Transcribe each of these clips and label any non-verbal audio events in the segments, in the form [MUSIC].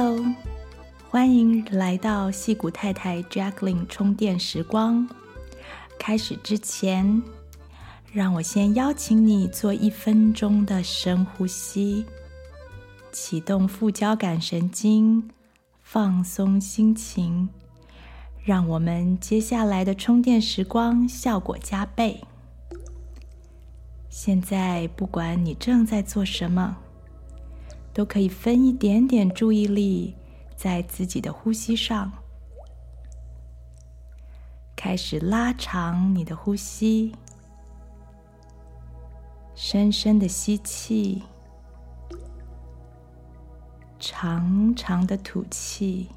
Hello，欢迎来到矽谷太太 Jacqueline 充电时光。开始之前，让我先邀请你做一分钟的深呼吸，启动副交感神经，放松心情，让我们接下来的充电时光效果加倍。现在，不管你正在做什么。都可以分一点点注意力在自己的呼吸上，开始拉长你的呼吸，深深的吸气，长长的吐气，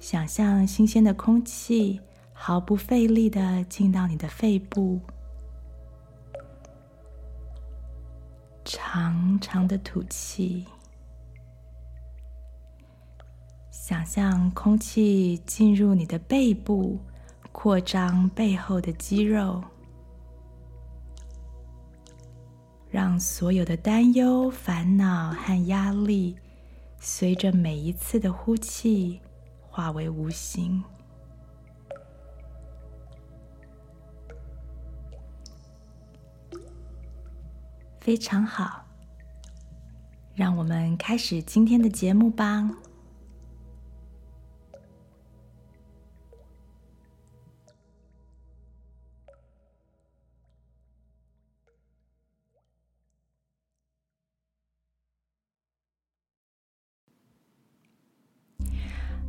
想象新鲜的空气毫不费力的进到你的肺部。长长的吐气，想象空气进入你的背部，扩张背后的肌肉，让所有的担忧、烦恼和压力，随着每一次的呼气化为无形。非常好，让我们开始今天的节目吧。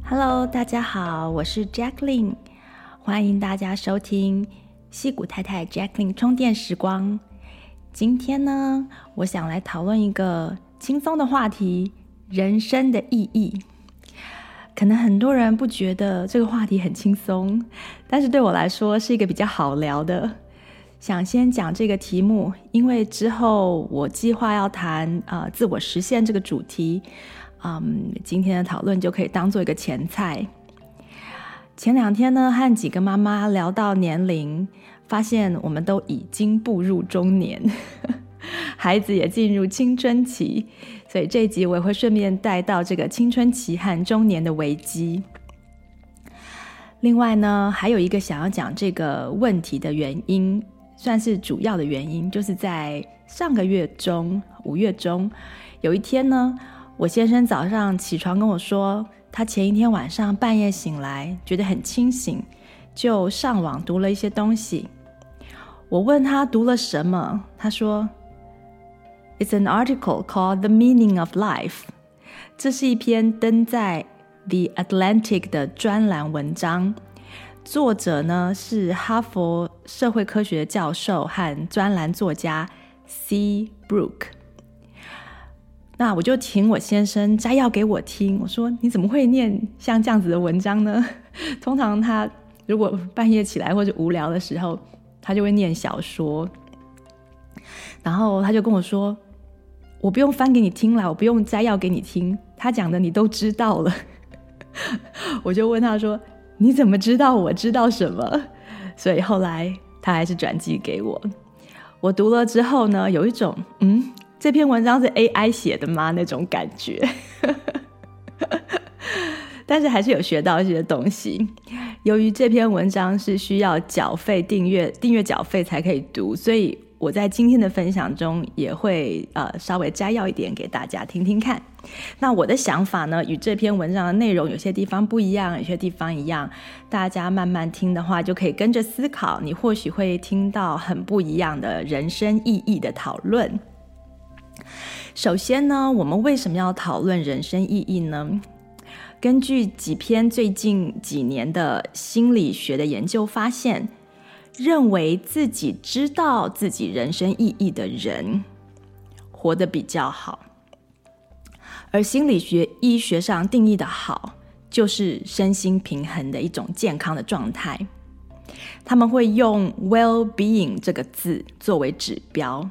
Hello，大家好，我是 Jacqueline，欢迎大家收听矽谷太太 Jacqueline 充电时光。今天呢，我想来讨论一个轻松的话题：人生的意义。可能很多人不觉得这个话题很轻松，但是对我来说是一个比较好聊的。想先讲这个题目，因为之后我计划要谈呃自我实现这个主题，嗯，今天的讨论就可以当做一个前菜。前两天呢，和几个妈妈聊到年龄。发现我们都已经步入中年，[LAUGHS] 孩子也进入青春期，所以这一集我也会顺便带到这个青春期和中年的危机。另外呢，还有一个想要讲这个问题的原因，算是主要的原因，就是在上个月中，五月中，有一天呢，我先生早上起床跟我说，他前一天晚上半夜醒来，觉得很清醒，就上网读了一些东西。我问他读了什么，他说：“It's an article called The Meaning of Life。”这是一篇登在《The Atlantic》的专栏文章，作者呢是哈佛社会科学教授和专栏作家 C. Brook。那我就请我先生摘要给我听。我说：“你怎么会念像这样子的文章呢？通常他如果半夜起来或者无聊的时候。”他就会念小说，然后他就跟我说：“我不用翻给你听了，我不用摘要给你听，他讲的你都知道了。[LAUGHS] ”我就问他说：“你怎么知道我知道什么？”所以后来他还是转寄给我。我读了之后呢，有一种嗯，这篇文章是 AI 写的吗？那种感觉。但是还是有学到一些东西。由于这篇文章是需要缴费订阅，订阅缴费才可以读，所以我在今天的分享中也会呃稍微摘要一点给大家听听看。那我的想法呢，与这篇文章的内容有些地方不一样，有些地方一样。大家慢慢听的话，就可以跟着思考，你或许会听到很不一样的人生意义的讨论。首先呢，我们为什么要讨论人生意义呢？根据几篇最近几年的心理学的研究发现，认为自己知道自己人生意义的人，活得比较好。而心理学医学上定义的好，就是身心平衡的一种健康的状态。他们会用 well-being 这个字作为指标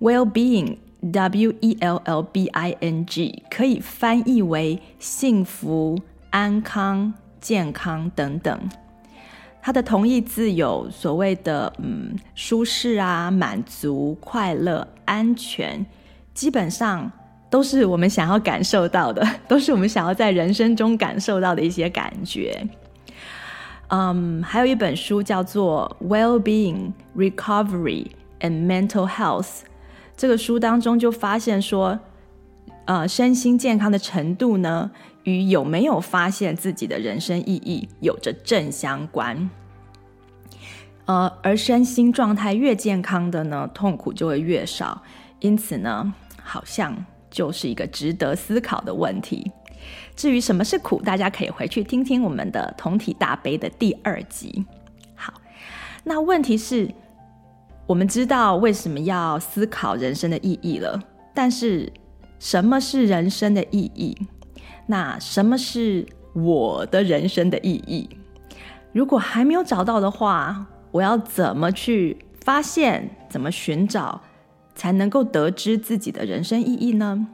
，well-being。W E L L B I N G 可以翻译为幸福、安康、健康等等。它的同义字有所谓的嗯舒适啊、满足、快乐、安全，基本上都是我们想要感受到的，[LAUGHS] 都是我们想要在人生中感受到的一些感觉。嗯，还有一本书叫做《Well-being, Recovery and Mental Health》，这个书当中就发现说，呃，身心健康的程度呢，与有没有发现自己的人生意义有着正相关。呃，而身心状态越健康的呢，痛苦就会越少。因此呢，好像就是一个值得思考的问题。至于什么是苦，大家可以回去听听我们的同体大悲的第二集。好，那问题是，我们知道为什么要思考人生的意义了，但是什么是人生的意义？那什么是我的人生的意义？如果还没有找到的话，我要怎么去发现？怎么寻找？才能够得知自己的人生意义呢？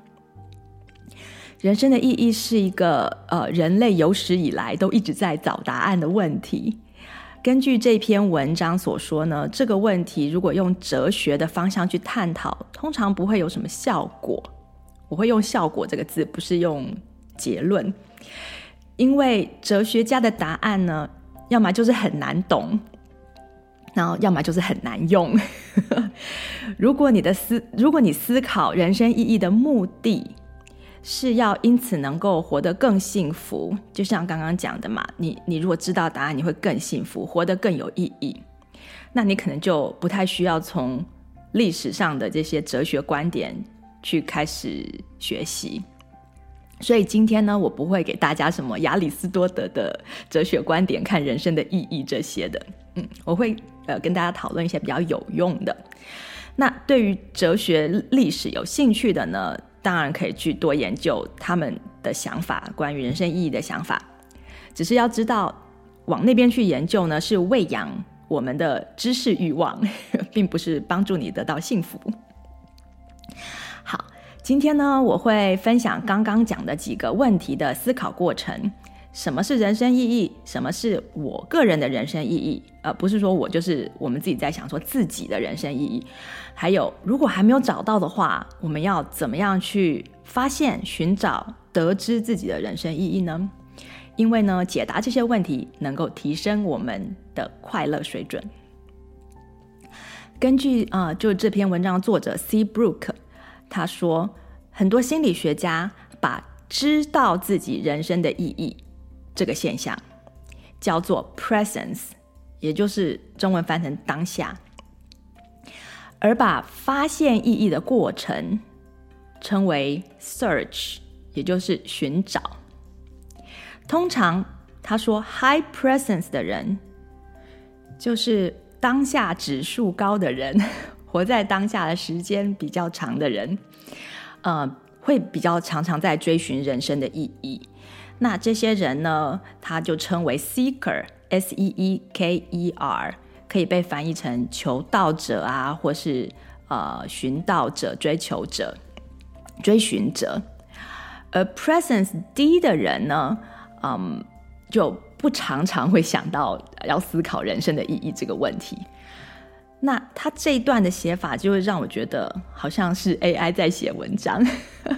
人生的意义是一个呃，人类有史以来都一直在找答案的问题。根据这篇文章所说呢，这个问题如果用哲学的方向去探讨，通常不会有什么效果。我会用“效果”这个字，不是用结论，因为哲学家的答案呢，要么就是很难懂。然后，要么就是很难用。[LAUGHS] 如果你的思，如果你思考人生意义的目的是要因此能够活得更幸福，就像刚刚讲的嘛，你你如果知道答案，你会更幸福，活得更有意义。那你可能就不太需要从历史上的这些哲学观点去开始学习。所以今天呢，我不会给大家什么亚里士多德的哲学观点看人生的意义这些的。嗯，我会呃跟大家讨论一些比较有用的。那对于哲学历史有兴趣的呢，当然可以去多研究他们的想法，关于人生意义的想法。只是要知道，往那边去研究呢，是喂养我们的知识欲望，[LAUGHS] 并不是帮助你得到幸福。好，今天呢，我会分享刚刚讲的几个问题的思考过程。什么是人生意义？什么是我个人的人生意义？呃，不是说我就是我们自己在想说自己的人生意义。还有，如果还没有找到的话，我们要怎么样去发现、寻找、得知自己的人生意义呢？因为呢，解答这些问题能够提升我们的快乐水准。根据啊、就这篇文章作者 C. Brook，他说，很多心理学家把知道自己人生的意义。这个现象叫做 presence，也就是中文翻成当下，而把发现意义的过程称为 search，也就是寻找。通常他说 high presence 的人，就是当下指数高的人，[LAUGHS] 活在当下的时间比较长的人，呃，会比较常常在追寻人生的意义。那这些人呢，他就称为 seeker，s e e k e r，可以被翻译成求道者啊，或是呃寻道者、追求者、追寻者。而 presence 低的人呢，嗯，就不常常会想到要思考人生的意义这个问题。那他这一段的写法，就会让我觉得好像是 AI 在写文章。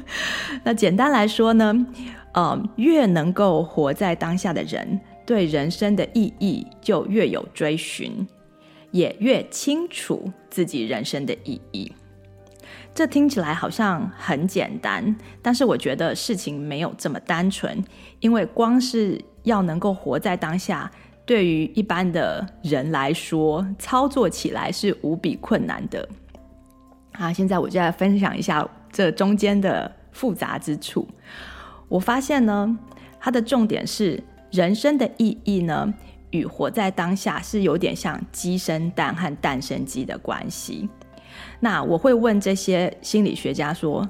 [LAUGHS] 那简单来说呢，呃，越能够活在当下的人，对人生的意义就越有追寻，也越清楚自己人生的意义。这听起来好像很简单，但是我觉得事情没有这么单纯，因为光是要能够活在当下，对于一般的人来说，操作起来是无比困难的。啊，现在我就来分享一下这中间的复杂之处。我发现呢，它的重点是人生的意义呢，与活在当下是有点像鸡生蛋和蛋生鸡的关系。那我会问这些心理学家说：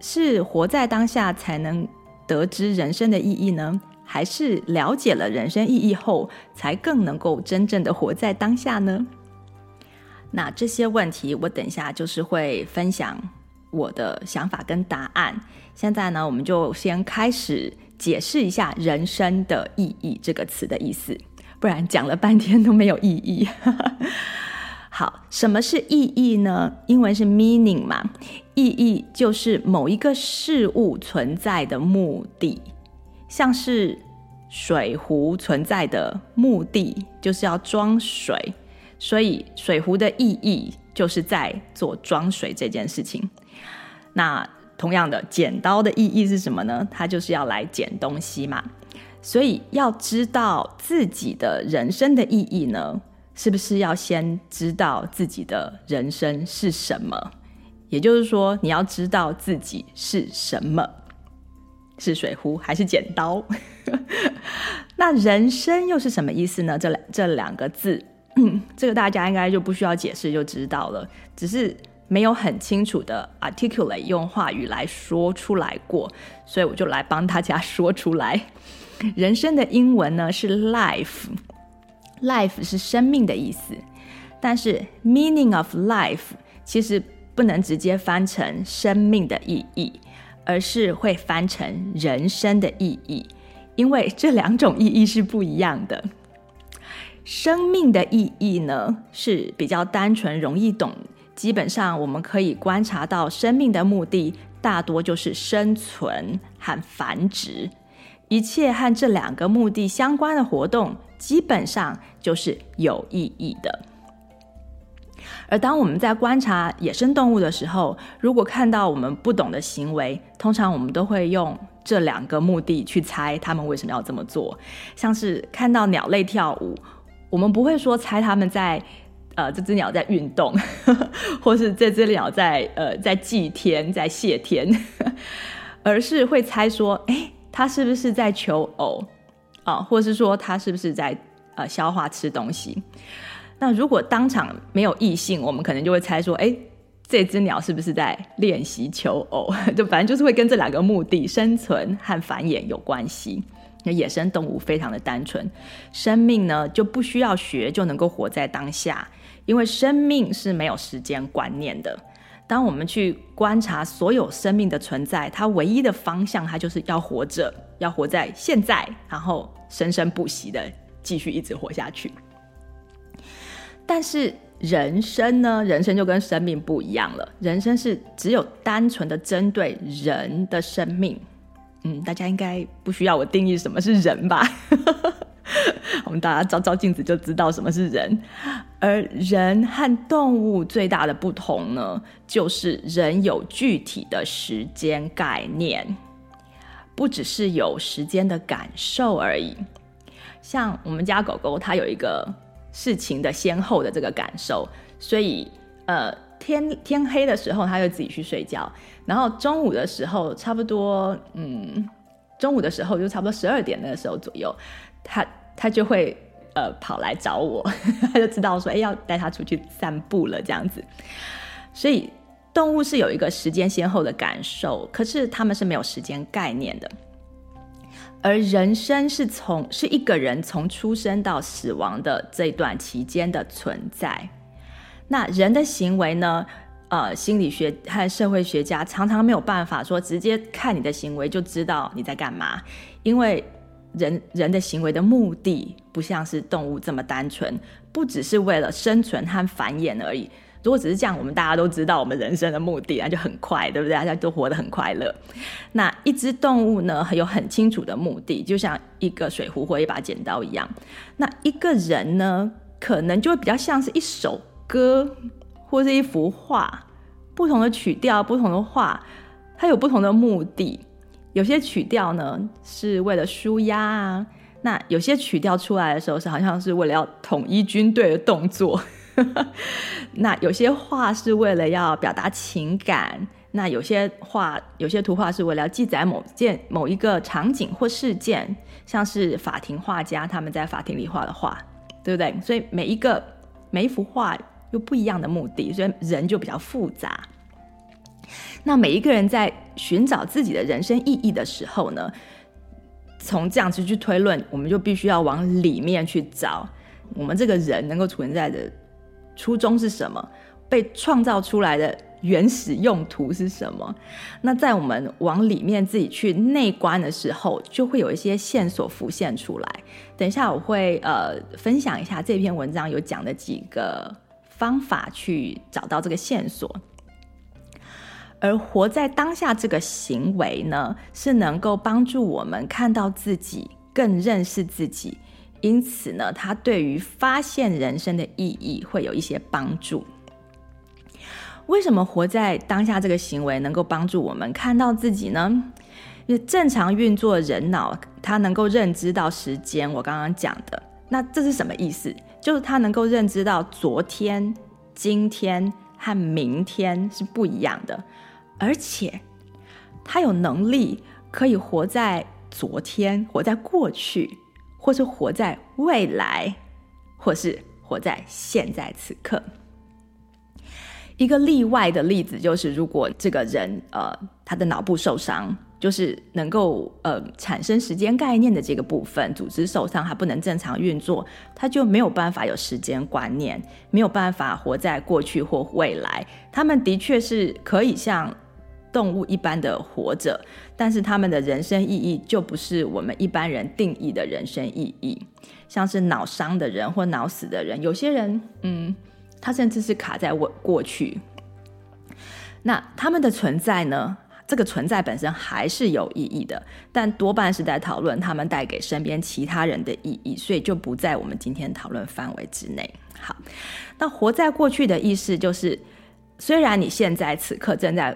是活在当下才能得知人生的意义呢，还是了解了人生意义后，才更能够真正的活在当下呢？那这些问题，我等一下就是会分享我的想法跟答案。现在呢，我们就先开始解释一下“人生的意义”这个词的意思，不然讲了半天都没有意义。[LAUGHS] 好，什么是意义呢？英文是 meaning 嘛，意义就是某一个事物存在的目的，像是水壶存在的目的就是要装水，所以水壶的意义就是在做装水这件事情。那同样的，剪刀的意义是什么呢？它就是要来剪东西嘛。所以要知道自己的人生的意义呢，是不是要先知道自己的人生是什么？也就是说，你要知道自己是什么，是水壶还是剪刀？[LAUGHS] 那人生又是什么意思呢？这两这两个字，[COUGHS] 这个大家应该就不需要解释就知道了，只是没有很清楚的 articulate 用话语来说出来过，所以我就来帮大家说出来。人生的英文呢是 life，life 是生命的意思，但是 meaning of life 其实不能直接翻成生命的意义，而是会翻成人生的意义，因为这两种意义是不一样的。生命的意义呢是比较单纯、容易懂，基本上我们可以观察到生命的目的大多就是生存和繁殖。一切和这两个目的相关的活动，基本上就是有意义的。而当我们在观察野生动物的时候，如果看到我们不懂的行为，通常我们都会用这两个目的去猜他们为什么要这么做。像是看到鸟类跳舞，我们不会说猜他们在呃这只鸟在运动，[LAUGHS] 或是这只鸟在呃在祭天在谢天，而是会猜说，哎。他是不是在求偶啊？或是说他是不是在呃消化吃东西？那如果当场没有异性，我们可能就会猜说，哎，这只鸟是不是在练习求偶？[LAUGHS] 就反正就是会跟这两个目的——生存和繁衍有关系。那野生动物非常的单纯，生命呢就不需要学就能够活在当下，因为生命是没有时间观念的。当我们去观察所有生命的存在，它唯一的方向，它就是要活着，要活在现在，然后生生不息的继续一直活下去。但是人生呢？人生就跟生命不一样了。人生是只有单纯的针对人的生命。嗯，大家应该不需要我定义什么是人吧？[LAUGHS] 我们大家照照镜子就知道什么是人。而人和动物最大的不同呢，就是人有具体的时间概念，不只是有时间的感受而已。像我们家狗狗，它有一个事情的先后的这个感受，所以呃，天天黑的时候，他就自己去睡觉，然后中午的时候，差不多嗯，中午的时候就差不多十二点那个时候左右，他他就会。呃，跑来找我，[LAUGHS] 他就知道说，哎，要带他出去散步了，这样子。所以动物是有一个时间先后的感受，可是他们是没有时间概念的。而人生是从是一个人从出生到死亡的这段期间的存在。那人的行为呢？呃，心理学和社会学家常常没有办法说直接看你的行为就知道你在干嘛，因为。人人的行为的目的不像是动物这么单纯，不只是为了生存和繁衍而已。如果只是这样，我们大家都知道我们人生的目的，那就很快，对不对？大家都活得很快乐。那一只动物呢，有很清楚的目的，就像一个水壶或一把剪刀一样。那一个人呢，可能就会比较像是一首歌或是一幅画，不同的曲调，不同的画，它有不同的目的。有些曲调呢是为了舒压啊，那有些曲调出来的时候是好像是为了要统一军队的动作，[LAUGHS] 那有些画是为了要表达情感，那有些画有些图画是为了要记载某件某一个场景或事件，像是法庭画家他们在法庭里画的画，对不对？所以每一个每一幅画有不一样的目的，所以人就比较复杂。那每一个人在寻找自己的人生意义的时候呢，从这样子去推论，我们就必须要往里面去找，我们这个人能够存在的初衷是什么，被创造出来的原始用途是什么？那在我们往里面自己去内观的时候，就会有一些线索浮现出来。等一下我会呃分享一下这篇文章有讲的几个方法去找到这个线索。而活在当下这个行为呢，是能够帮助我们看到自己，更认识自己。因此呢，它对于发现人生的意义会有一些帮助。为什么活在当下这个行为能够帮助我们看到自己呢？因为正常运作人脑，它能够认知到时间。我刚刚讲的，那这是什么意思？就是它能够认知到昨天、今天和明天是不一样的。而且，他有能力可以活在昨天，活在过去，或是活在未来，或是活在现在此刻。一个例外的例子就是，如果这个人呃，他的脑部受伤，就是能够呃产生时间概念的这个部分组织受伤，他不能正常运作，他就没有办法有时间观念，没有办法活在过去或未来。他们的确是可以像。动物一般的活着，但是他们的人生意义就不是我们一般人定义的人生意义。像是脑伤的人或脑死的人，有些人，嗯，他甚至是卡在我过去。那他们的存在呢？这个存在本身还是有意义的，但多半是在讨论他们带给身边其他人的意义，所以就不在我们今天讨论范围之内。好，那活在过去的意思就是，虽然你现在此刻正在。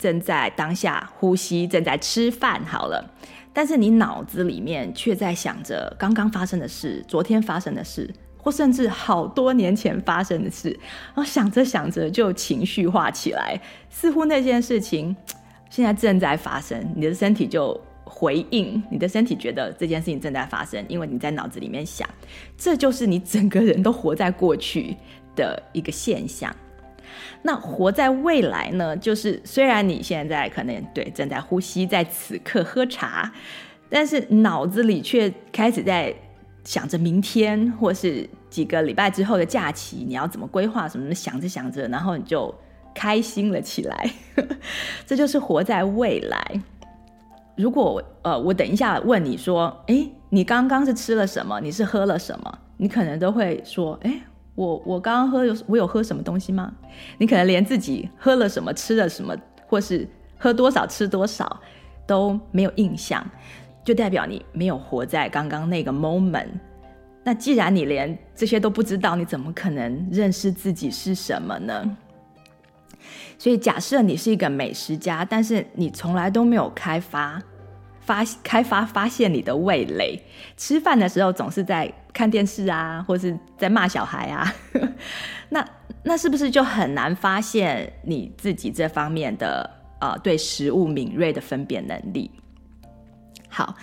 正在当下呼吸，正在吃饭，好了，但是你脑子里面却在想着刚刚发生的事，昨天发生的事，或甚至好多年前发生的事，然后想着想着就情绪化起来，似乎那件事情现在正在发生，你的身体就回应，你的身体觉得这件事情正在发生，因为你在脑子里面想，这就是你整个人都活在过去的一个现象。那活在未来呢？就是虽然你现在可能对正在呼吸，在此刻喝茶，但是脑子里却开始在想着明天，或是几个礼拜之后的假期，你要怎么规划什么，想着想着，然后你就开心了起来。[LAUGHS] 这就是活在未来。如果呃，我等一下问你说，诶，你刚刚是吃了什么？你是喝了什么？你可能都会说，诶。我我刚刚喝有我有喝什么东西吗？你可能连自己喝了什么、吃了什么，或是喝多少、吃多少都没有印象，就代表你没有活在刚刚那个 moment。那既然你连这些都不知道，你怎么可能认识自己是什么呢？所以假设你是一个美食家，但是你从来都没有开发。发开发发现你的味蕾，吃饭的时候总是在看电视啊，或是在骂小孩啊，[LAUGHS] 那那是不是就很难发现你自己这方面的呃对食物敏锐的分辨能力？好，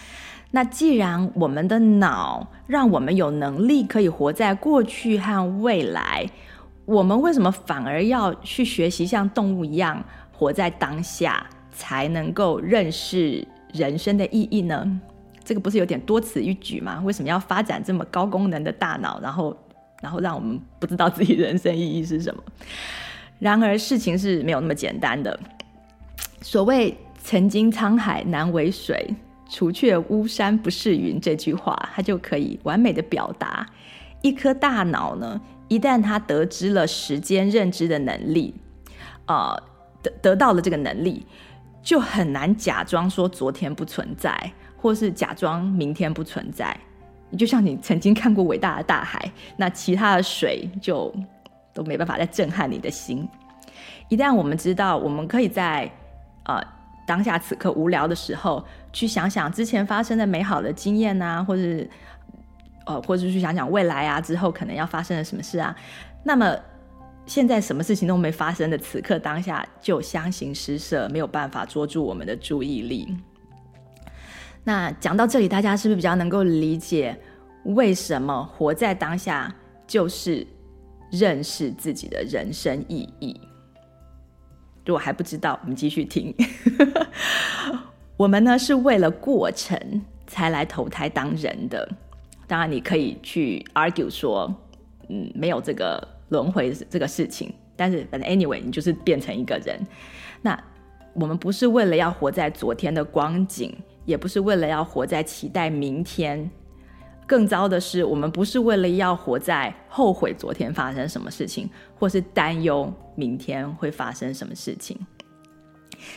那既然我们的脑让我们有能力可以活在过去和未来，我们为什么反而要去学习像动物一样活在当下，才能够认识人生的意义呢？这个不是有点多此一举吗？为什么要发展这么高功能的大脑，然后，然后让我们不知道自己人生意义是什么？然而事情是没有那么简单的。所谓“曾经沧海难为水，除却巫山不是云”这句话，它就可以完美的表达一颗大脑呢，一旦它得知了时间认知的能力，啊、呃，得得到了这个能力。就很难假装说昨天不存在，或是假装明天不存在。你就像你曾经看过伟大的大海，那其他的水就都没办法再震撼你的心。一旦我们知道，我们可以在呃当下此刻无聊的时候，去想想之前发生的美好的经验啊，或是呃，或者去想想未来啊，之后可能要发生的什么事啊，那么。现在什么事情都没发生的此刻当下，就相形失色，没有办法捉住我们的注意力。那讲到这里，大家是不是比较能够理解为什么活在当下就是认识自己的人生意义？如果还不知道，我们继续听。[LAUGHS] 我们呢是为了过程才来投胎当人的。当然，你可以去 argue 说，嗯，没有这个。轮回这个事情，但是反正 anyway，你就是变成一个人。那我们不是为了要活在昨天的光景，也不是为了要活在期待明天，更糟的是，我们不是为了要活在后悔昨天发生什么事情，或是担忧明天会发生什么事情。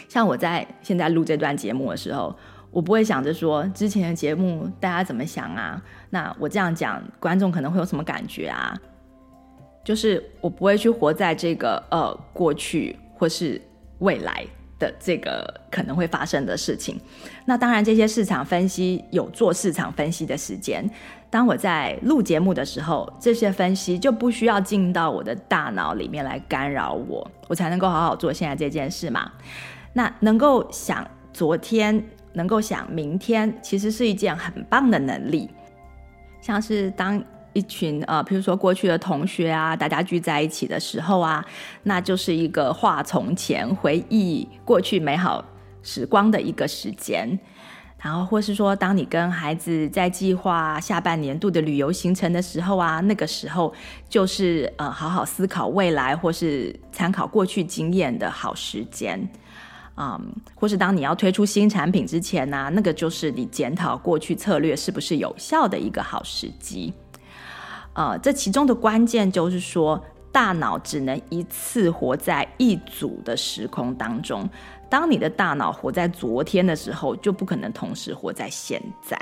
像我在现在录这段节目的时候，我不会想着说之前的节目大家怎么想啊？那我这样讲，观众可能会有什么感觉啊？就是我不会去活在这个呃过去或是未来。的这个可能会发生的事情，那当然这些市场分析有做市场分析的时间。当我在录节目的时候，这些分析就不需要进到我的大脑里面来干扰我，我才能够好好做现在这件事嘛。那能够想昨天，能够想明天，其实是一件很棒的能力，像是当。一群呃，譬如说过去的同学啊，大家聚在一起的时候啊，那就是一个话从前，回忆过去美好时光的一个时间。然后，或是说，当你跟孩子在计划下半年度的旅游行程的时候啊，那个时候就是呃，好好思考未来或是参考过去经验的好时间。嗯，或是当你要推出新产品之前呢，啊，那个就是你检讨过去策略是不是有效的一个好时机。呃，这其中的关键就是说，大脑只能一次活在一组的时空当中。当你的大脑活在昨天的时候，就不可能同时活在现在。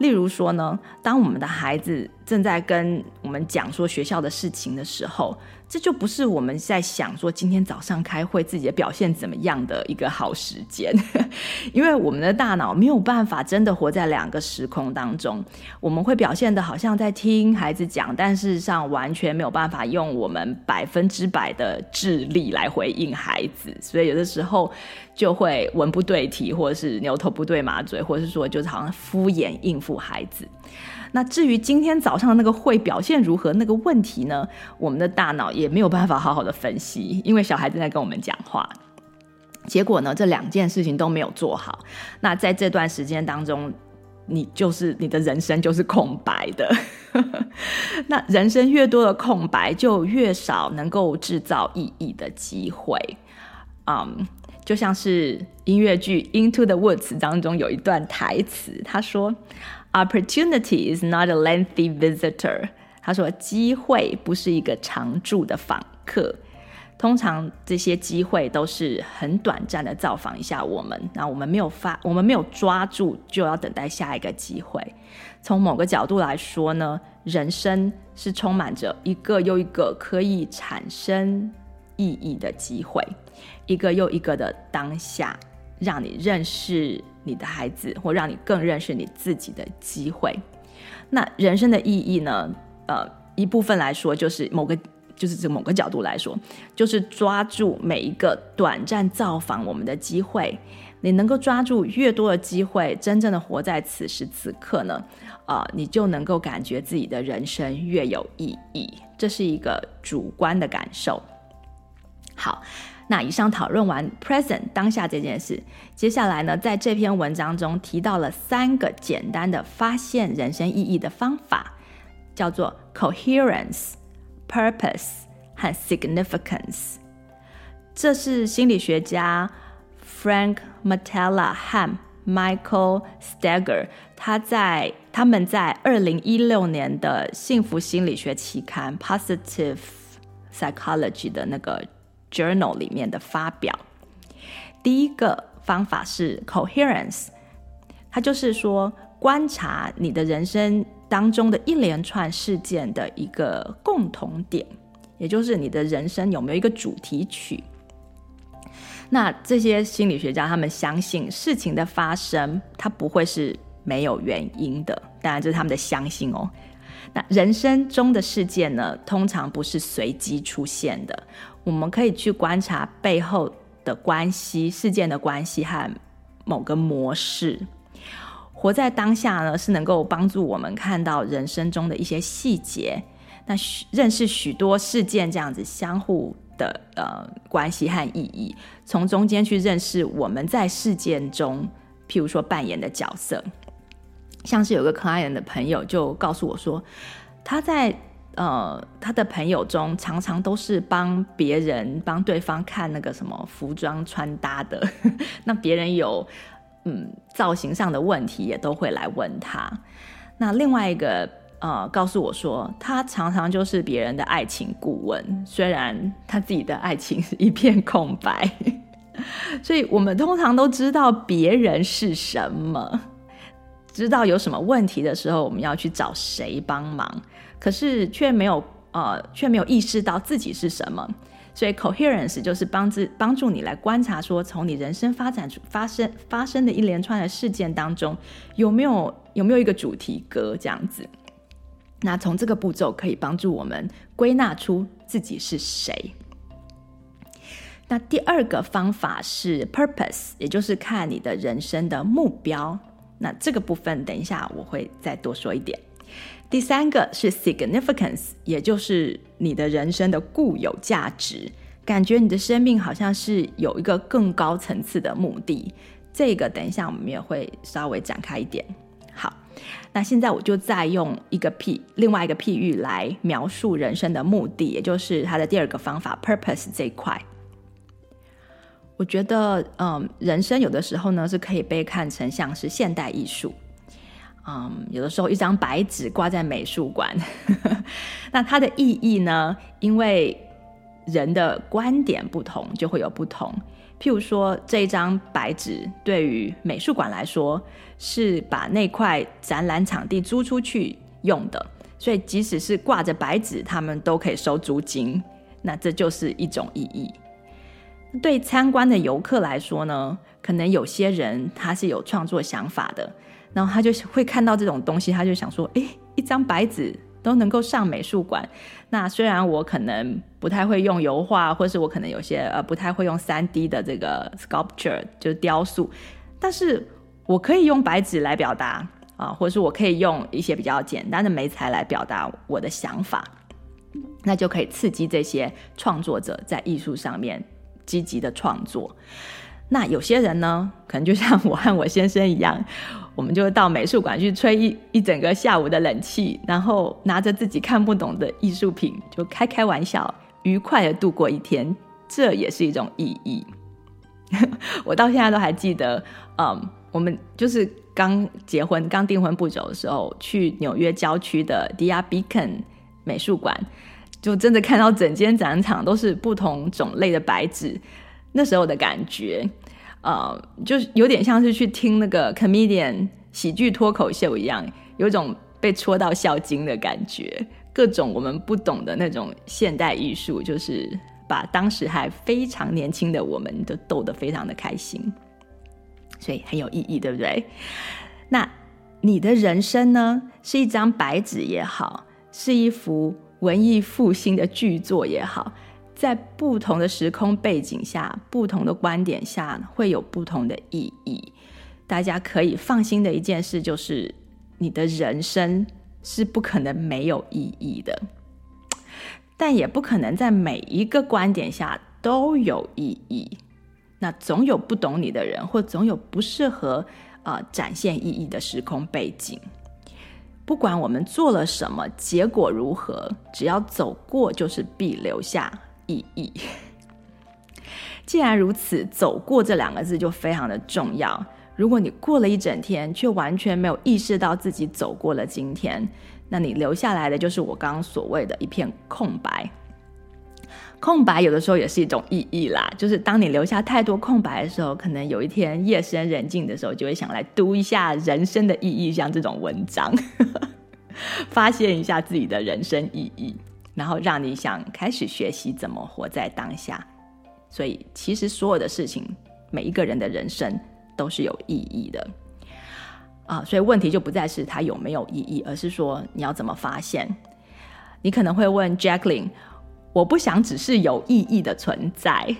例如说呢，当我们的孩子正在跟我们讲说学校的事情的时候，这就不是我们在想说今天早上开会自己的表现怎么样的一个好时间，[LAUGHS] 因为我们的大脑没有办法真的活在两个时空当中，我们会表现得好像在听孩子讲，但事实上完全没有办法用我们百分之百的智力来回应孩子，所以有的时候就会文不对题，或者是牛头不对马嘴，或者是说就是好像敷衍应付孩子。那至于今天早上那个会表现如何那个问题呢？我们的大脑也没有办法好好的分析，因为小孩正在跟我们讲话。结果呢，这两件事情都没有做好。那在这段时间当中，你就是你的人生就是空白的。[LAUGHS] 那人生越多的空白，就越少能够制造意义的机会。嗯，就像是音乐剧《Into the Woods》当中有一段台词，他说。Opportunity is not a lengthy visitor。他说，机会不是一个常驻的访客，通常这些机会都是很短暂的造访一下我们，那我们没有发，我们没有抓住，就要等待下一个机会。从某个角度来说呢，人生是充满着一个又一个可以产生意义的机会，一个又一个的当下，让你认识。你的孩子，或让你更认识你自己的机会。那人生的意义呢？呃，一部分来说，就是某个，就是从某个角度来说，就是抓住每一个短暂造访我们的机会。你能够抓住越多的机会，真正的活在此时此刻呢？啊、呃，你就能够感觉自己的人生越有意义。这是一个主观的感受。好。那以上讨论完 present 当下这件事，接下来呢，在这篇文章中提到了三个简单的发现人生意义的方法，叫做 coherence、purpose 和 significance。这是心理学家 Frank Mattala 和 Michael Steger 他在他们在二零一六年的幸福心理学期刊 Positive Psychology 的那个。Journal 里面的发表，第一个方法是 coherence，它就是说观察你的人生当中的一连串事件的一个共同点，也就是你的人生有没有一个主题曲。那这些心理学家他们相信事情的发生，它不会是没有原因的，当然这是他们的相信哦。那人生中的事件呢，通常不是随机出现的。我们可以去观察背后的关系、事件的关系和某个模式。活在当下呢，是能够帮助我们看到人生中的一些细节，那认识许多事件这样子相互的呃关系和意义，从中间去认识我们在事件中，譬如说扮演的角色。像是有个 client 的朋友就告诉我说，他在呃他的朋友中常常都是帮别人帮对方看那个什么服装穿搭的，[LAUGHS] 那别人有嗯造型上的问题也都会来问他。那另外一个呃告诉我说，他常常就是别人的爱情顾问，虽然他自己的爱情是一片空白。[LAUGHS] 所以我们通常都知道别人是什么，知道有什么问题的时候，我们要去找谁帮忙，可是却没有呃，却没有意识到自己是什么。所以 coherence 就是帮自帮助你来观察，说从你人生发展出发生发生的一连串的事件当中，有没有有没有一个主题歌这样子。那从这个步骤可以帮助我们归纳出自己是谁。那第二个方法是 purpose，也就是看你的人生的目标。那这个部分等一下我会再多说一点。第三个是 significance，也就是你的人生的固有价值，感觉你的生命好像是有一个更高层次的目的。这个等一下我们也会稍微展开一点。好，那现在我就再用一个譬，另外一个譬喻来描述人生的目的，也就是它的第二个方法 purpose 这一块。我觉得，嗯，人生有的时候呢是可以被看成像是现代艺术，嗯，有的时候一张白纸挂在美术馆，[LAUGHS] 那它的意义呢，因为人的观点不同，就会有不同。譬如说，这张白纸对于美术馆来说，是把那块展览场地租出去用的，所以即使是挂着白纸，他们都可以收租金，那这就是一种意义。对参观的游客来说呢，可能有些人他是有创作想法的，然后他就会看到这种东西，他就想说：诶，一张白纸都能够上美术馆。那虽然我可能不太会用油画，或是我可能有些呃不太会用 3D 的这个 sculpture 就是雕塑，但是我可以用白纸来表达啊，或是我可以用一些比较简单的媒材来表达我的想法，那就可以刺激这些创作者在艺术上面。积极的创作，那有些人呢，可能就像我和我先生一样，我们就到美术馆去吹一一整个下午的冷气，然后拿着自己看不懂的艺术品，就开开玩笑，愉快的度过一天，这也是一种意义。[LAUGHS] 我到现在都还记得，嗯，我们就是刚结婚、刚订婚不久的时候，去纽约郊区的 The Beacon 美术馆。就真的看到整间展场都是不同种类的白纸，那时候的感觉，呃，就是有点像是去听那个 comedian 喜剧脱口秀一样，有种被戳到笑精的感觉。各种我们不懂的那种现代艺术，就是把当时还非常年轻的我们都逗得非常的开心，所以很有意义，对不对？那你的人生呢，是一张白纸也好，是一幅。文艺复兴的巨作也好，在不同的时空背景下、不同的观点下，会有不同的意义。大家可以放心的一件事就是，你的人生是不可能没有意义的，但也不可能在每一个观点下都有意义。那总有不懂你的人，或总有不适合啊、呃、展现意义的时空背景。不管我们做了什么，结果如何，只要走过，就是必留下意义。[LAUGHS] 既然如此，走过这两个字就非常的重要。如果你过了一整天，却完全没有意识到自己走过了今天，那你留下来的就是我刚刚所谓的一片空白。空白有的时候也是一种意义啦，就是当你留下太多空白的时候，可能有一天夜深人静的时候，就会想来读一下人生的意义，像这种文章，[LAUGHS] 发现一下自己的人生意义，然后让你想开始学习怎么活在当下。所以，其实所有的事情，每一个人的人生都是有意义的啊。所以问题就不再是它有没有意义，而是说你要怎么发现。你可能会问 Jacqueline。我不想只是有意义的存在，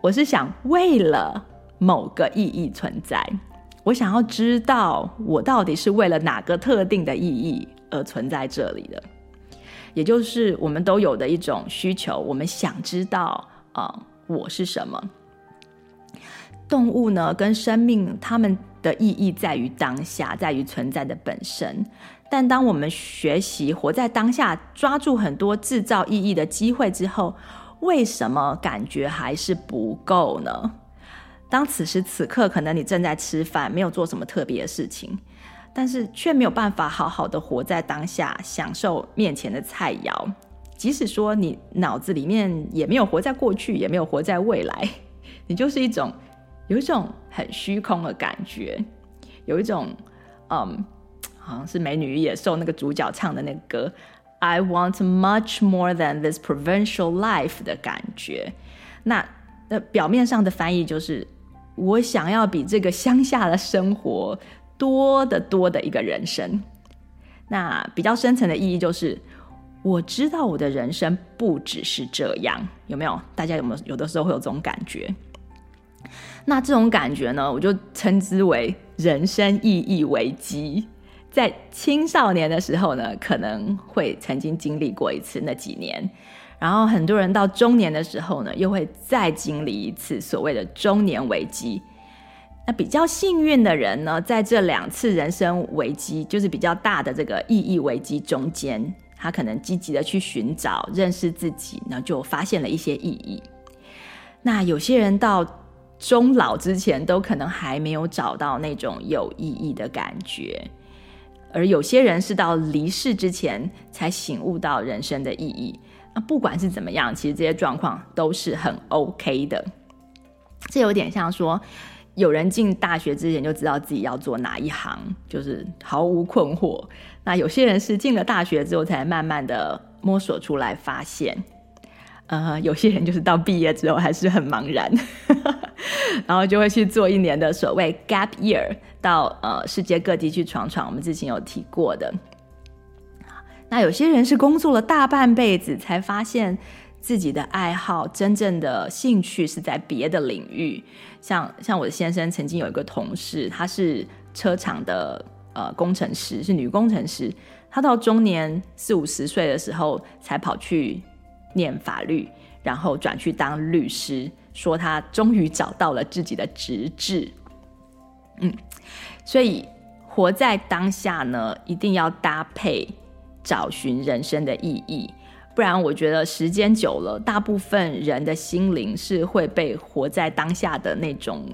我是想为了某个意义存在。我想要知道我到底是为了哪个特定的意义而存在这里的，也就是我们都有的一种需求。我们想知道啊、我是什么？动物呢，跟生命，它们的意义在于当下，在于存在的本身。但当我们学习活在当下，抓住很多制造意义的机会之后，为什么感觉还是不够呢？当此时此刻，可能你正在吃饭，没有做什么特别的事情，但是却没有办法好好的活在当下，享受面前的菜肴。即使说你脑子里面也没有活在过去，也没有活在未来，[LAUGHS] 你就是一种有一种很虚空的感觉，有一种嗯，好像是《美女与野兽》那个主角唱的那个歌 “I want much more than this provincial life” 的感觉。那那表面上的翻译就是我想要比这个乡下的生活。多的多的一个人生，那比较深层的意义就是，我知道我的人生不只是这样，有没有？大家有没有有的时候会有这种感觉？那这种感觉呢，我就称之为人生意义危机。在青少年的时候呢，可能会曾经经历过一次那几年，然后很多人到中年的时候呢，又会再经历一次所谓的中年危机。那比较幸运的人呢，在这两次人生危机，就是比较大的这个意义危机中间，他可能积极的去寻找、认识自己，然后就发现了一些意义。那有些人到终老之前，都可能还没有找到那种有意义的感觉，而有些人是到离世之前才醒悟到人生的意义。那不管是怎么样，其实这些状况都是很 OK 的。这有点像说。有人进大学之前就知道自己要做哪一行，就是毫无困惑。那有些人是进了大学之后才慢慢的摸索出来发现，呃，有些人就是到毕业之后还是很茫然，[LAUGHS] 然后就会去做一年的所谓 gap year，到呃世界各地去闯闯。我们之前有提过的。那有些人是工作了大半辈子才发现。自己的爱好、真正的兴趣是在别的领域，像像我的先生曾经有一个同事，她是车厂的呃工程师，是女工程师。她到中年四五十岁的时候，才跑去念法律，然后转去当律师，说她终于找到了自己的职志。嗯，所以活在当下呢，一定要搭配找寻人生的意义。不然，我觉得时间久了，大部分人的心灵是会被活在当下的那种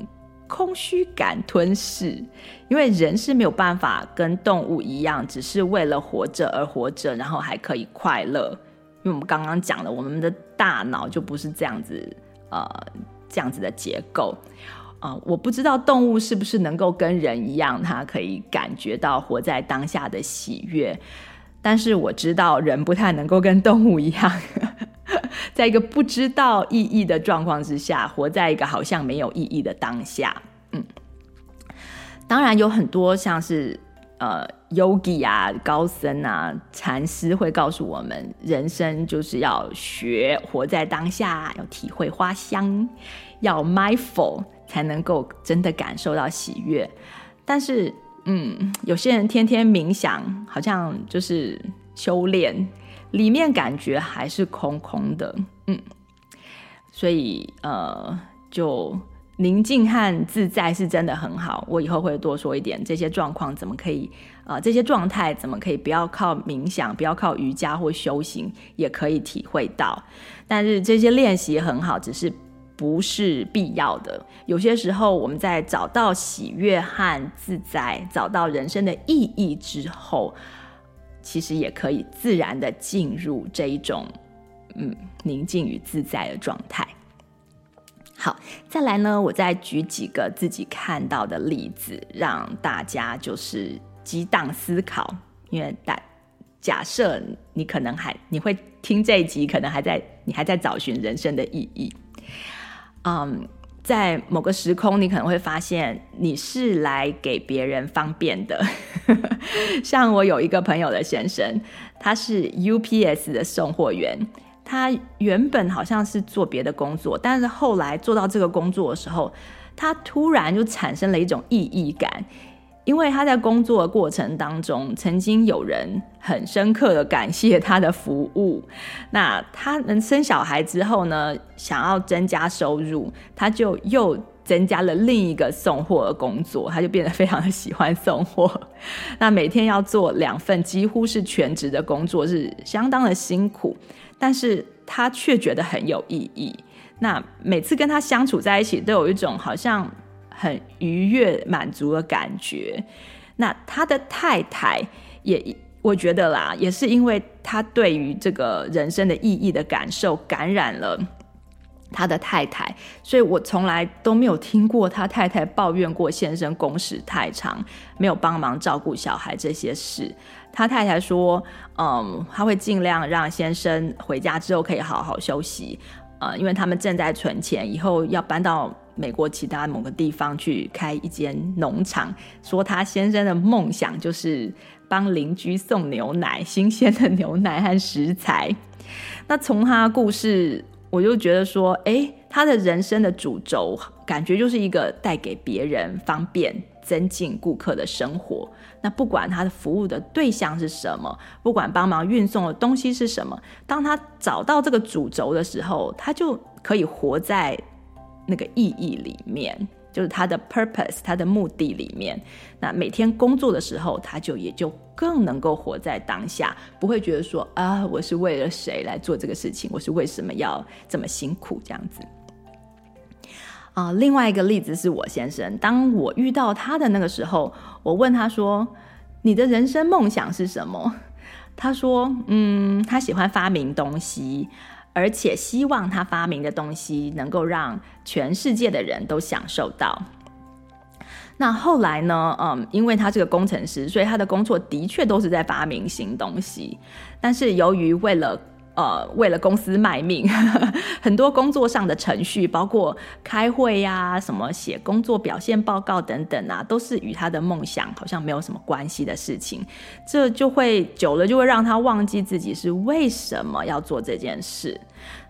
空虚感吞噬。因为人是没有办法跟动物一样，只是为了活着而活着，然后还可以快乐。因为我们刚刚讲了，我们的大脑就不是这样子，呃，这样子的结构。啊、呃，我不知道动物是不是能够跟人一样，它可以感觉到活在当下的喜悦。但是我知道人不太能够跟动物一样，[LAUGHS] 在一个不知道意义的状况之下，活在一个好像没有意义的当下。嗯，当然有很多像是呃 Yogi 啊、高僧啊、禅师会告诉我们，人生就是要学活在当下，要体会花香，要 mindful 才能够真的感受到喜悦。但是。嗯，有些人天天冥想，好像就是修炼，里面感觉还是空空的。嗯，所以呃，就宁静和自在是真的很好。我以后会多说一点，这些状况怎么可以，呃，这些状态怎么可以不要靠冥想，不要靠瑜伽或修行也可以体会到。但是这些练习很好，只是。不是必要的。有些时候，我们在找到喜悦和自在，找到人生的意义之后，其实也可以自然的进入这一种嗯宁静与自在的状态。好，再来呢，我再举几个自己看到的例子，让大家就是激荡思考。因为大假设你可能还你会听这一集，可能还在你还在找寻人生的意义。嗯在某个时空，你可能会发现你是来给别人方便的。[LAUGHS] 像我有一个朋友的先生，他是 UPS 的送货员，他原本好像是做别的工作，但是后来做到这个工作的时候，他突然就产生了一种意义感。因为他在工作的过程当中，曾经有人很深刻的感谢他的服务。那他能生小孩之后呢，想要增加收入，他就又增加了另一个送货的工作，他就变得非常的喜欢送货。[LAUGHS] 那每天要做两份几乎是全职的工作，是相当的辛苦，但是他却觉得很有意义。那每次跟他相处在一起，都有一种好像。很愉悦、满足的感觉。那他的太太也，我觉得啦，也是因为他对于这个人生的意义的感受感染了他的太太，所以我从来都没有听过他太太抱怨过先生工时太长，没有帮忙照顾小孩这些事。他太太说，嗯，他会尽量让先生回家之后可以好好休息，呃，因为他们正在存钱，以后要搬到美国其他某个地方去开一间农场。说他先生的梦想就是帮邻居送牛奶，新鲜的牛奶和食材。那从他的故事。我就觉得说，哎，他的人生的主轴感觉就是一个带给别人方便、增进顾客的生活。那不管他的服务的对象是什么，不管帮忙运送的东西是什么，当他找到这个主轴的时候，他就可以活在那个意义里面。就是他的 purpose，他的目的里面，那每天工作的时候，他就也就更能够活在当下，不会觉得说啊，我是为了谁来做这个事情，我是为什么要这么辛苦这样子。啊，另外一个例子是我先生，当我遇到他的那个时候，我问他说：“你的人生梦想是什么？”他说：“嗯，他喜欢发明东西。”而且希望他发明的东西能够让全世界的人都享受到。那后来呢？嗯，因为他是个工程师，所以他的工作的确都是在发明新东西。但是由于为了呃，为了公司卖命，很多工作上的程序，包括开会呀、什么写工作表现报告等等啊，都是与他的梦想好像没有什么关系的事情。这就会久了，就会让他忘记自己是为什么要做这件事。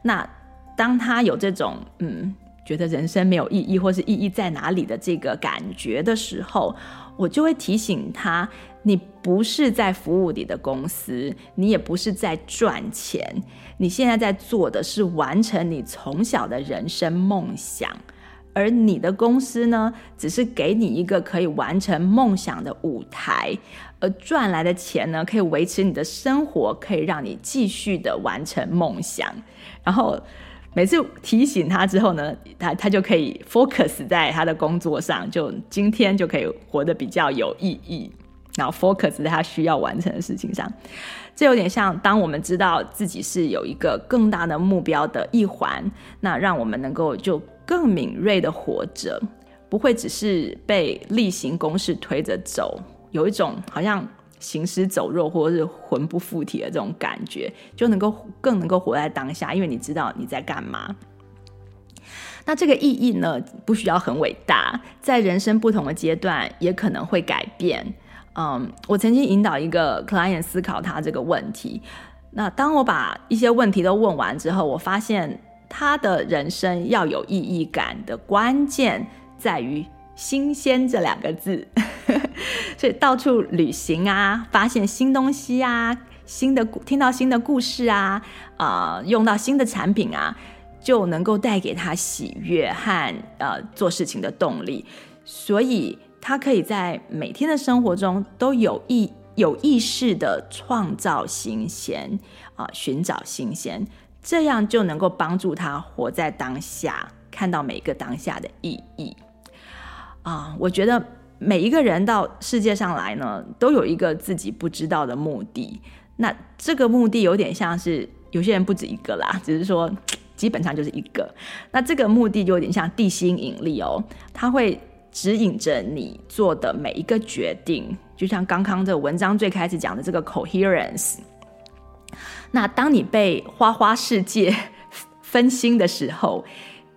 那当他有这种嗯，觉得人生没有意义，或是意义在哪里的这个感觉的时候，我就会提醒他。你不是在服务你的公司，你也不是在赚钱，你现在在做的是完成你从小的人生梦想，而你的公司呢，只是给你一个可以完成梦想的舞台，而赚来的钱呢，可以维持你的生活，可以让你继续的完成梦想。然后每次提醒他之后呢，他他就可以 focus 在他的工作上，就今天就可以活得比较有意义。然后 focus 在他需要完成的事情上，这有点像当我们知道自己是有一个更大的目标的一环，那让我们能够就更敏锐的活着，不会只是被例行公事推着走，有一种好像行尸走肉或者是魂不附体的这种感觉，就能够更能够活在当下，因为你知道你在干嘛。那这个意义呢，不需要很伟大，在人生不同的阶段也可能会改变。嗯我曾经引导一个 client 思考他这个问题。那当我把一些问题都问完之后，我发现他的人生要有意义感的关键在于“新鲜”这两个字。[LAUGHS] 所以到处旅行啊，发现新东西啊，新的听到新的故事啊，啊、呃，用到新的产品啊，就能够带给他喜悦和呃做事情的动力。所以。他可以在每天的生活中都有意有意识的创造新鲜啊，寻找新鲜，这样就能够帮助他活在当下，看到每个当下的意义啊。我觉得每一个人到世界上来呢，都有一个自己不知道的目的。那这个目的有点像是有些人不止一个啦，只是说 [TSK] 基本上就是一个。那这个目的就有点像地心引力哦，它会。指引着你做的每一个决定，就像刚刚这文章最开始讲的这个 coherence。那当你被花花世界 [LAUGHS] 分心的时候，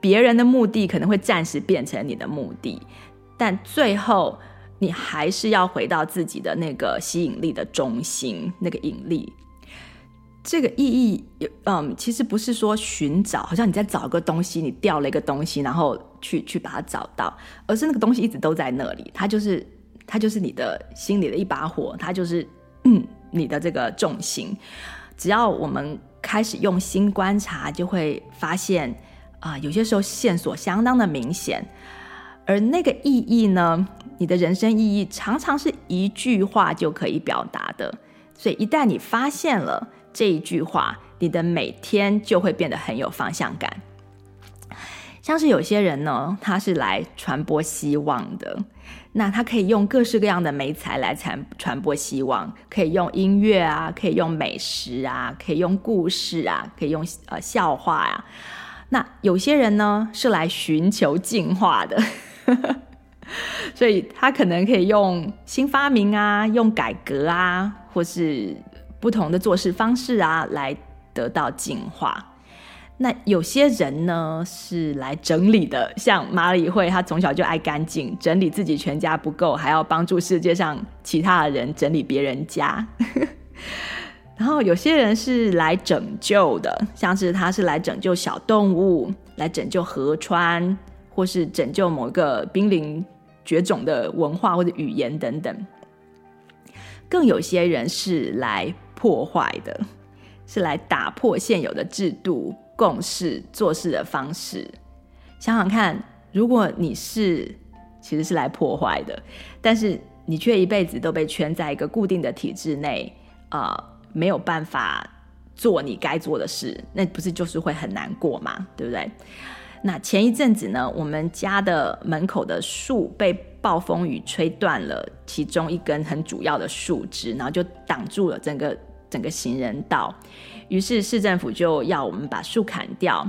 别人的目的可能会暂时变成你的目的，但最后你还是要回到自己的那个吸引力的中心，那个引力。这个意义有，嗯，其实不是说寻找，好像你在找一个东西，你掉了一个东西，然后去去把它找到，而是那个东西一直都在那里，它就是它就是你的心里的一把火，它就是你的这个重心。只要我们开始用心观察，就会发现啊，有些时候线索相当的明显，而那个意义呢，你的人生意义常常是一句话就可以表达的，所以一旦你发现了。这一句话，你的每天就会变得很有方向感。像是有些人呢，他是来传播希望的，那他可以用各式各样的媒材来传传播希望，可以用音乐啊，可以用美食啊，可以用故事啊，可以用呃笑话、啊。那有些人呢是来寻求进化的，[LAUGHS] 所以他可能可以用新发明啊，用改革啊，或是不同的做事方式啊，来得到进化。那有些人呢是来整理的，像马里会，他从小就爱干净，整理自己全家不够，还要帮助世界上其他的人整理别人家。[LAUGHS] 然后有些人是来拯救的，像是他是来拯救小动物，来拯救河川，或是拯救某个濒临绝种的文化或者语言等等。更有些人是来破坏的，是来打破现有的制度。共识做事的方式，想想看，如果你是其实是来破坏的，但是你却一辈子都被圈在一个固定的体制内，啊、没有办法做你该做的事，那不是就是会很难过吗？对不对？那前一阵子呢，我们家的门口的树被暴风雨吹断了，其中一根很主要的树枝，然后就挡住了整个整个行人道。于是市政府就要我们把树砍掉。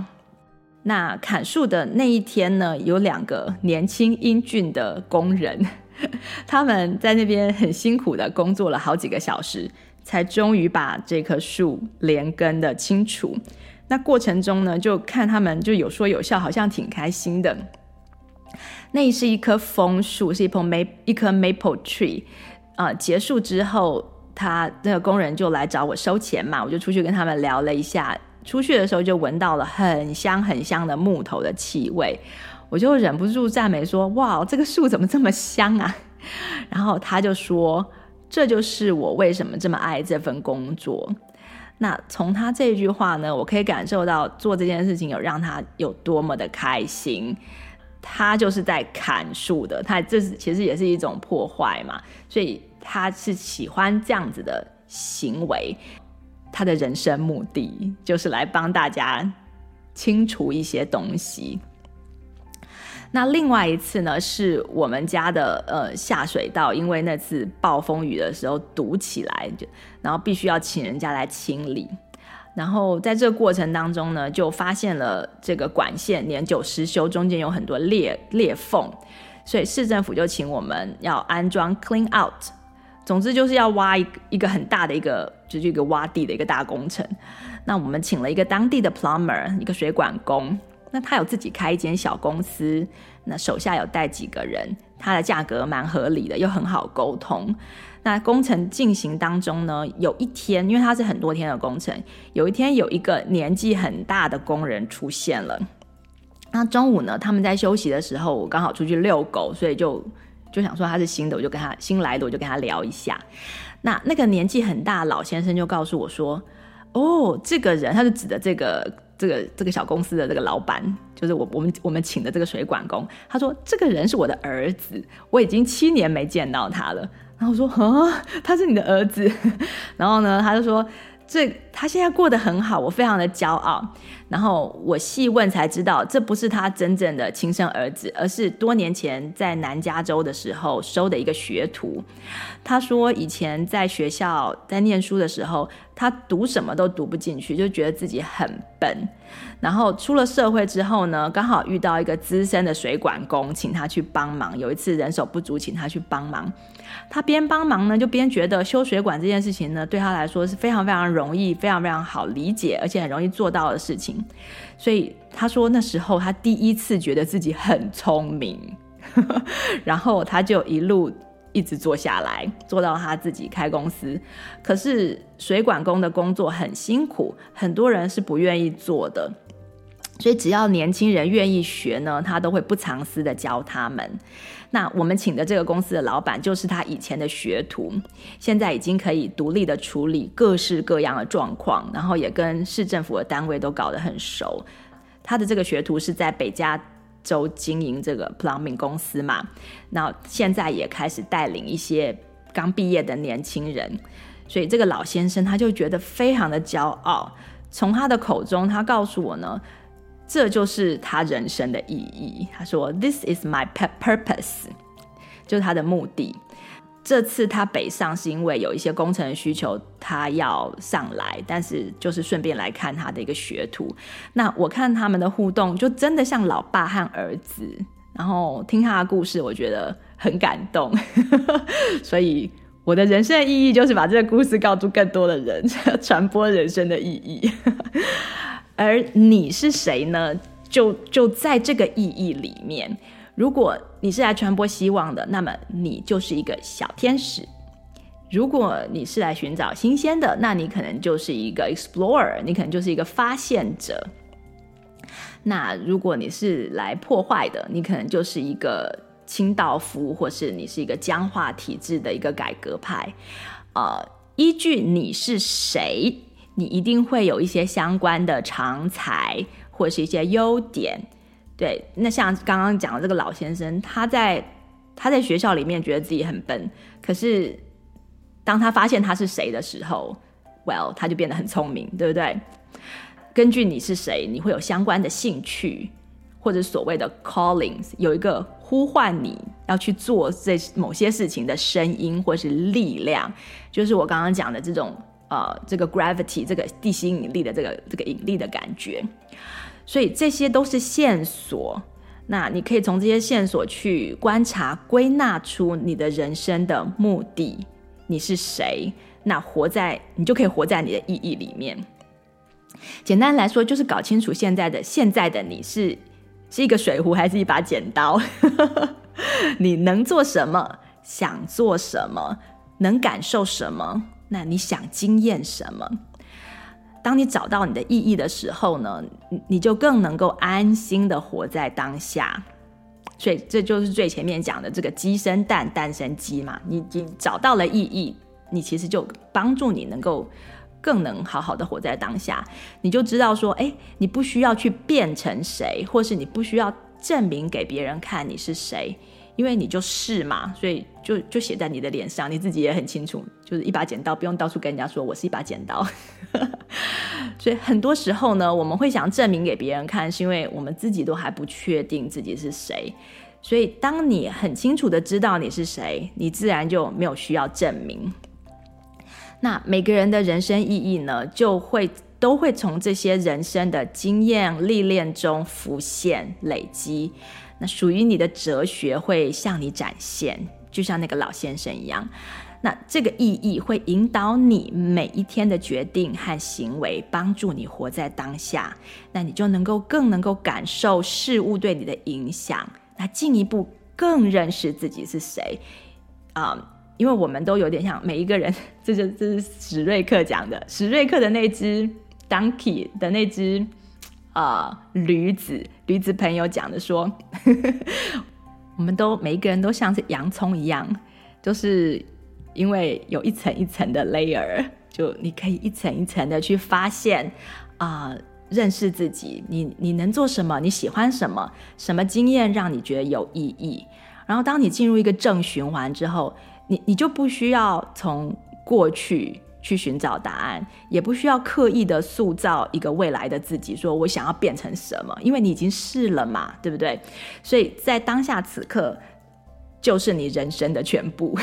那砍树的那一天呢，有两个年轻英俊的工人，[LAUGHS] 他们在那边很辛苦的工作了好几个小时，才终于把这棵树连根的清除。那过程中呢，就看他们就有说有笑，好像挺开心的。那是一棵枫树，是一棵 m 一棵 maple tree 啊、结束之后。他那个工人就来找我收钱嘛，我就出去跟他们聊了一下。出去的时候就闻到了很香很香的木头的气味，我就忍不住赞美说：“哇，这个树怎么这么香啊？” [LAUGHS] 然后他就说：“这就是我为什么这么爱这份工作。”那从他这句话呢，我可以感受到做这件事情有让他有多么的开心。他就是在砍树的，他这是其实也是一种破坏嘛，所以。他是喜欢这样子的行为，他的人生目的就是来帮大家清除一些东西。那另外一次呢，是我们家的呃下水道，因为那次暴风雨的时候堵起来，就然后必须要请人家来清理。然后在这个过程当中呢，就发现了这个管线年久失修，中间有很多裂裂缝，所以市政府就请我们要安装 clean out。总之就是要挖一一个很大的一个，就是一个挖地的一个大工程。那我们请了一个当地的 plumber，一个水管工。那他有自己开一间小公司，那手下有带几个人，他的价格蛮合理的，又很好沟通。那工程进行当中呢，有一天，因为它是很多天的工程，有一天有一个年纪很大的工人出现了。那中午呢，他们在休息的时候，我刚好出去遛狗，所以就。就想说他是新的，我就跟他新来的，我就跟他聊一下。那那个年纪很大的老先生就告诉我说：“哦，这个人，他就指的这个这个这个小公司的这个老板，就是我我们我们请的这个水管工。他说这个人是我的儿子，我已经七年没见到他了。然后我说，啊，他是你的儿子？[LAUGHS] 然后呢，他就说。”这他现在过得很好，我非常的骄傲。然后我细问才知道，这不是他真正的亲生儿子，而是多年前在南加州的时候收的一个学徒。他说以前在学校在念书的时候，他读什么都读不进去，就觉得自己很笨。然后出了社会之后呢，刚好遇到一个资深的水管工，请他去帮忙。有一次人手不足，请他去帮忙。他边帮忙呢，就边觉得修水管这件事情呢，对他来说是非常非常容易、非常非常好理解，而且很容易做到的事情。所以他说那时候他第一次觉得自己很聪明，[LAUGHS] 然后他就一路一直做下来，做到他自己开公司。可是水管工的工作很辛苦，很多人是不愿意做的。所以只要年轻人愿意学呢，他都会不藏私的教他们。那我们请的这个公司的老板就是他以前的学徒，现在已经可以独立的处理各式各样的状况，然后也跟市政府的单位都搞得很熟。他的这个学徒是在北加州经营这个 plumbing 公司嘛，那现在也开始带领一些刚毕业的年轻人，所以这个老先生他就觉得非常的骄傲。从他的口中，他告诉我呢。这就是他人生的意义。他说：“This is my purpose，就是他的目的。”这次他北上是因为有一些工程需求，他要上来，但是就是顺便来看他的一个学徒。那我看他们的互动，就真的像老爸和儿子。然后听他的故事，我觉得很感动。[LAUGHS] 所以我的人生的意义就是把这个故事告诉更多的人，[LAUGHS] 传播人生的意义。而你是谁呢？就就在这个意义里面。如果你是来传播希望的，那么你就是一个小天使；如果你是来寻找新鲜的，那你可能就是一个 explorer，你可能就是一个发现者。那如果你是来破坏的，你可能就是一个清道夫，或是你是一个僵化体制的一个改革派。呃，依据你是谁，你一定会有一些相关的长才，或是一些优点。对，那像刚刚讲的这个老先生，他在他在学校里面觉得自己很笨，可是当他发现他是谁的时候，well，他就变得很聪明，对不对？根据你是谁，你会有相关的兴趣，或者所谓的 callings，有一个呼唤你要去做这某些事情的声音或是力量，就是我刚刚讲的这种呃，这个 gravity，这个地心引力的这个这个引力的感觉。所以这些都是线索，那你可以从这些线索去观察、归纳出你的人生的目的，你是谁？那活在你就可以活在你的意义里面。简单来说，就是搞清楚现在的现在的你是是一个水壶还是一把剪刀，[LAUGHS] 你能做什么？想做什么？能感受什么？那你想经验什么？当你找到你的意义的时候呢，你就更能够安心的活在当下。所以这就是最前面讲的这个鸡生蛋，蛋生鸡嘛。你你找到了意义，你其实就帮助你能够更能好好的活在当下。你就知道说，哎，你不需要去变成谁，或是你不需要证明给别人看你是谁。因为你就是嘛，所以就就写在你的脸上，你自己也很清楚，就是一把剪刀，不用到处跟人家说我是一把剪刀。[LAUGHS] 所以很多时候呢，我们会想证明给别人看，是因为我们自己都还不确定自己是谁。所以当你很清楚的知道你是谁，你自然就没有需要证明。那每个人的人生意义呢，就会都会从这些人生的经验历练中浮现累积。那属于你的哲学会向你展现，就像那个老先生一样。那这个意义会引导你每一天的决定和行为，帮助你活在当下。那你就能够更能够感受事物对你的影响。那进一步更认识自己是谁啊？因为我们都有点像每一个人，这是这是史瑞克讲的，史瑞克的那只 donkey 的那只。呃，驴子，驴子朋友讲的说，我们都每一个人都像是洋葱一样，就是因为有一层一层的 layer，就你可以一层一层的去发现啊、认识自己，你你能做什么？你喜欢什么？什么经验让你觉得有意义？然后当你进入一个正循环之后，你你就不需要从过去。去寻找答案，也不需要刻意的塑造一个未来的自己，说我想要变成什么，因为你已经是了嘛，对不对？所以在当下此刻，就是你人生的全部。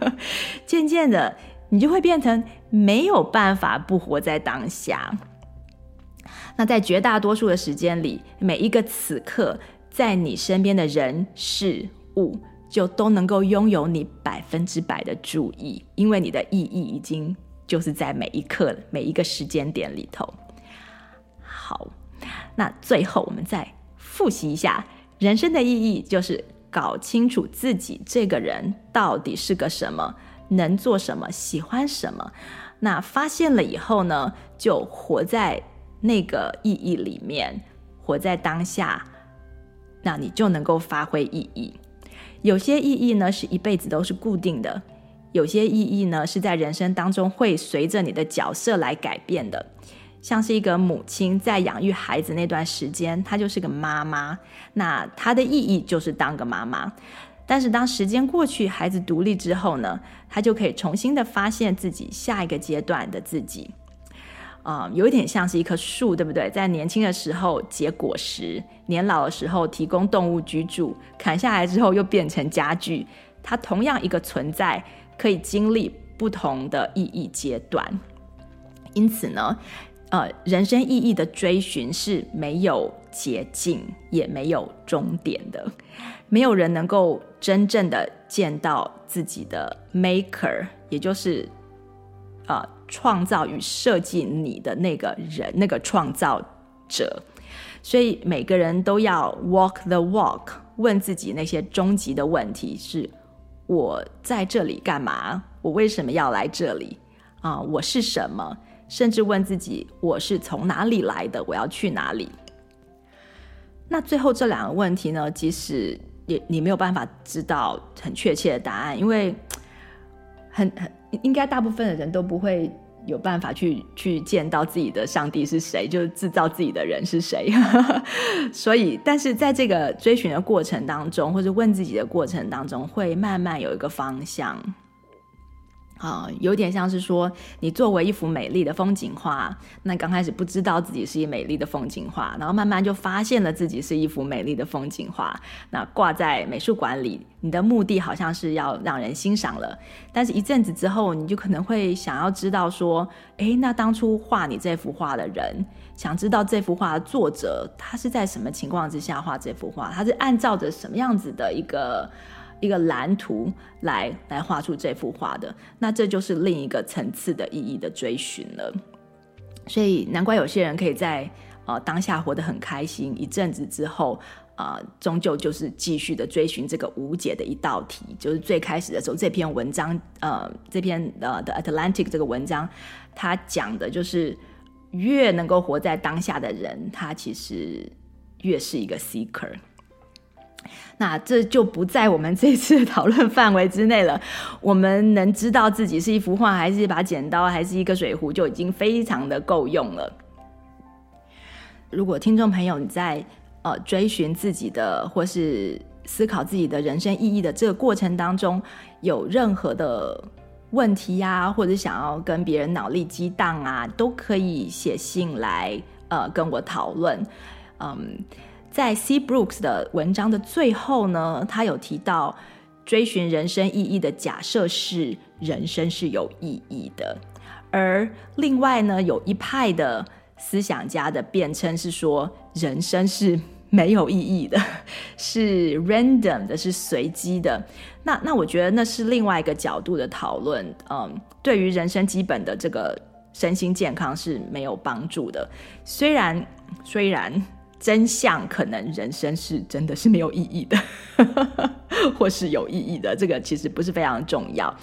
[LAUGHS] 渐渐的，你就会变成没有办法不活在当下。那在绝大多数的时间里，每一个此刻，在你身边的人事物，就都能够拥有你百分之百的注意，因为你的意义已经。就是在每一刻、每一个时间点里头。好，那最后我们再复习一下，人生的意义就是搞清楚自己这个人到底是个什么，能做什么，喜欢什么。那发现了以后呢，就活在那个意义里面，活在当下，那你就能够发挥意义。有些意义呢，是一辈子都是固定的。有些意义呢，是在人生当中会随着你的角色来改变的，像是一个母亲在养育孩子那段时间，她就是个妈妈，那她的意义就是当个妈妈。但是当时间过去，孩子独立之后呢，她就可以重新的发现自己下一个阶段的自己。啊、有一点像是一棵树，对不对？在年轻的时候结果实，年老的时候提供动物居住，砍下来之后又变成家具。它同样一个存在，可以经历不同的意义阶段。因此呢，呃，人生意义的追寻是没有捷径，也没有终点的。没有人能够真正的见到自己的 maker，也就是呃创造与设计你的那个人，那个创造者。所以每个人都要 walk the walk，问自己那些终极的问题：是我在这里干嘛？我为什么要来这里？啊、我是什么？甚至问自己：我是从哪里来的？我要去哪里？那最后这两个问题呢？即使。也你没有办法知道很确切的答案，因为很很应该大部分的人都不会有办法去去见到自己的上帝是谁，就是制造自己的人是谁。[LAUGHS] 所以，但是在这个追寻的过程当中，或者问自己的过程当中，会慢慢有一个方向。啊、有点像是说，你作为一幅美丽的风景画，那刚开始不知道自己是一美丽的风景画，然后慢慢就发现了自己是一幅美丽的风景画。那挂在美术馆里，你的目的好像是要让人欣赏了，但是一阵子之后，你就可能会想要知道说，诶，那当初画你这幅画的人，想知道这幅画的作者，他是在什么情况之下画这幅画，他是按照着什么样子的一个。一个蓝图来来画出这幅画的，那这就是另一个层次的意义的追寻了。所以难怪有些人可以在呃当下活得很开心，一阵子之后、呃，终究就是继续的追寻这个无解的一道题。就是最开始的时候，这篇文章呃这篇呃的 Atlantic 这个文章，他讲的就是越能够活在当下的人，他其实越是一个 seeker。那这就不在我们 [LAUGHS] 这次讨论范围之内了。我们能知道自己是一幅画，还是一把剪刀，还是一个水壶，就已经非常的够用了。如果听众朋友你在呃追寻自己的，或是思考自己的人生意义的这个过程当中，有任何的问题呀、或者想要跟别人脑力激荡啊，都可以写信来呃跟我讨论，嗯。在 C. Brooks 的文章的最后呢，他有提到追寻人生意义的假设是人生是有意义的，而另外呢，有一派的思想家的辩称是说人生是没有意义的，[LAUGHS] 是 random 的，是随机的。那那我觉得那是另外一个角度的讨论，嗯，对于人生基本的这个身心健康是没有帮助的。虽然虽然。真相可能人生是真的是没有意义的，[LAUGHS] 或是有意义的，这个其实不是非常重要，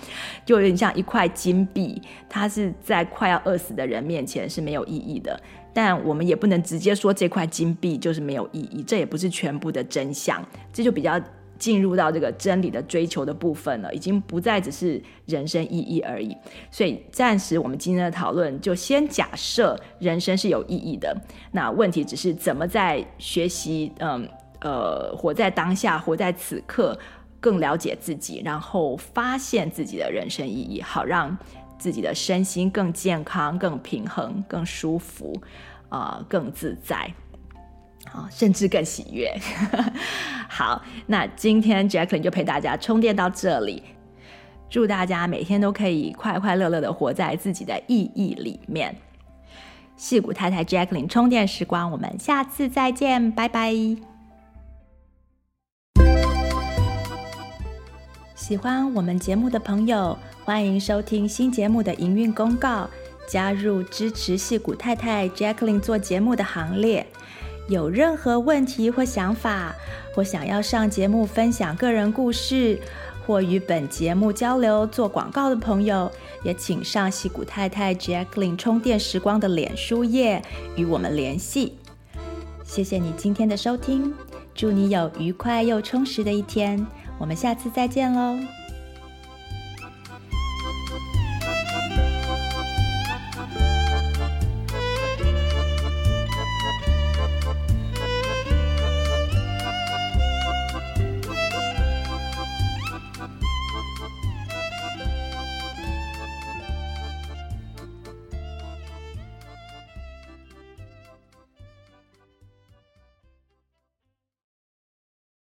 就有点像一块金币，它是在快要饿死的人面前是没有意义的，但我们也不能直接说这块金币就是没有意义，这也不是全部的真相，这就比较。进入到这个真理的追求的部分了，已经不再只是人生意义而已。所以暂时我们今天的讨论就先假设人生是有意义的。那问题只是怎么在学习，嗯呃，活在当下，活在此刻，更了解自己，然后发现自己的人生意义，好让自己的身心更健康、更平衡、更舒服，啊、呃，更自在。好，甚至更喜悦。[LAUGHS] 好，那今天 Jacqueline 就陪大家充电到这里。祝大家每天都可以快快乐乐的活在自己的意义里面。矽谷太太 Jacqueline 充电时光，我们下次再见，拜拜。喜欢我们节目的朋友，欢迎收听新节目的营运公告，加入支持矽谷太太 Jacqueline 做节目的行列。有任何问题或想法，或想要上节目分享个人故事，或与本节目交流做广告的朋友，也请上西谷太太 Jacqueline 充电时光的脸书页与我们联系。谢谢你今天的收听，祝你有愉快又充实的一天，我们下次再见喽。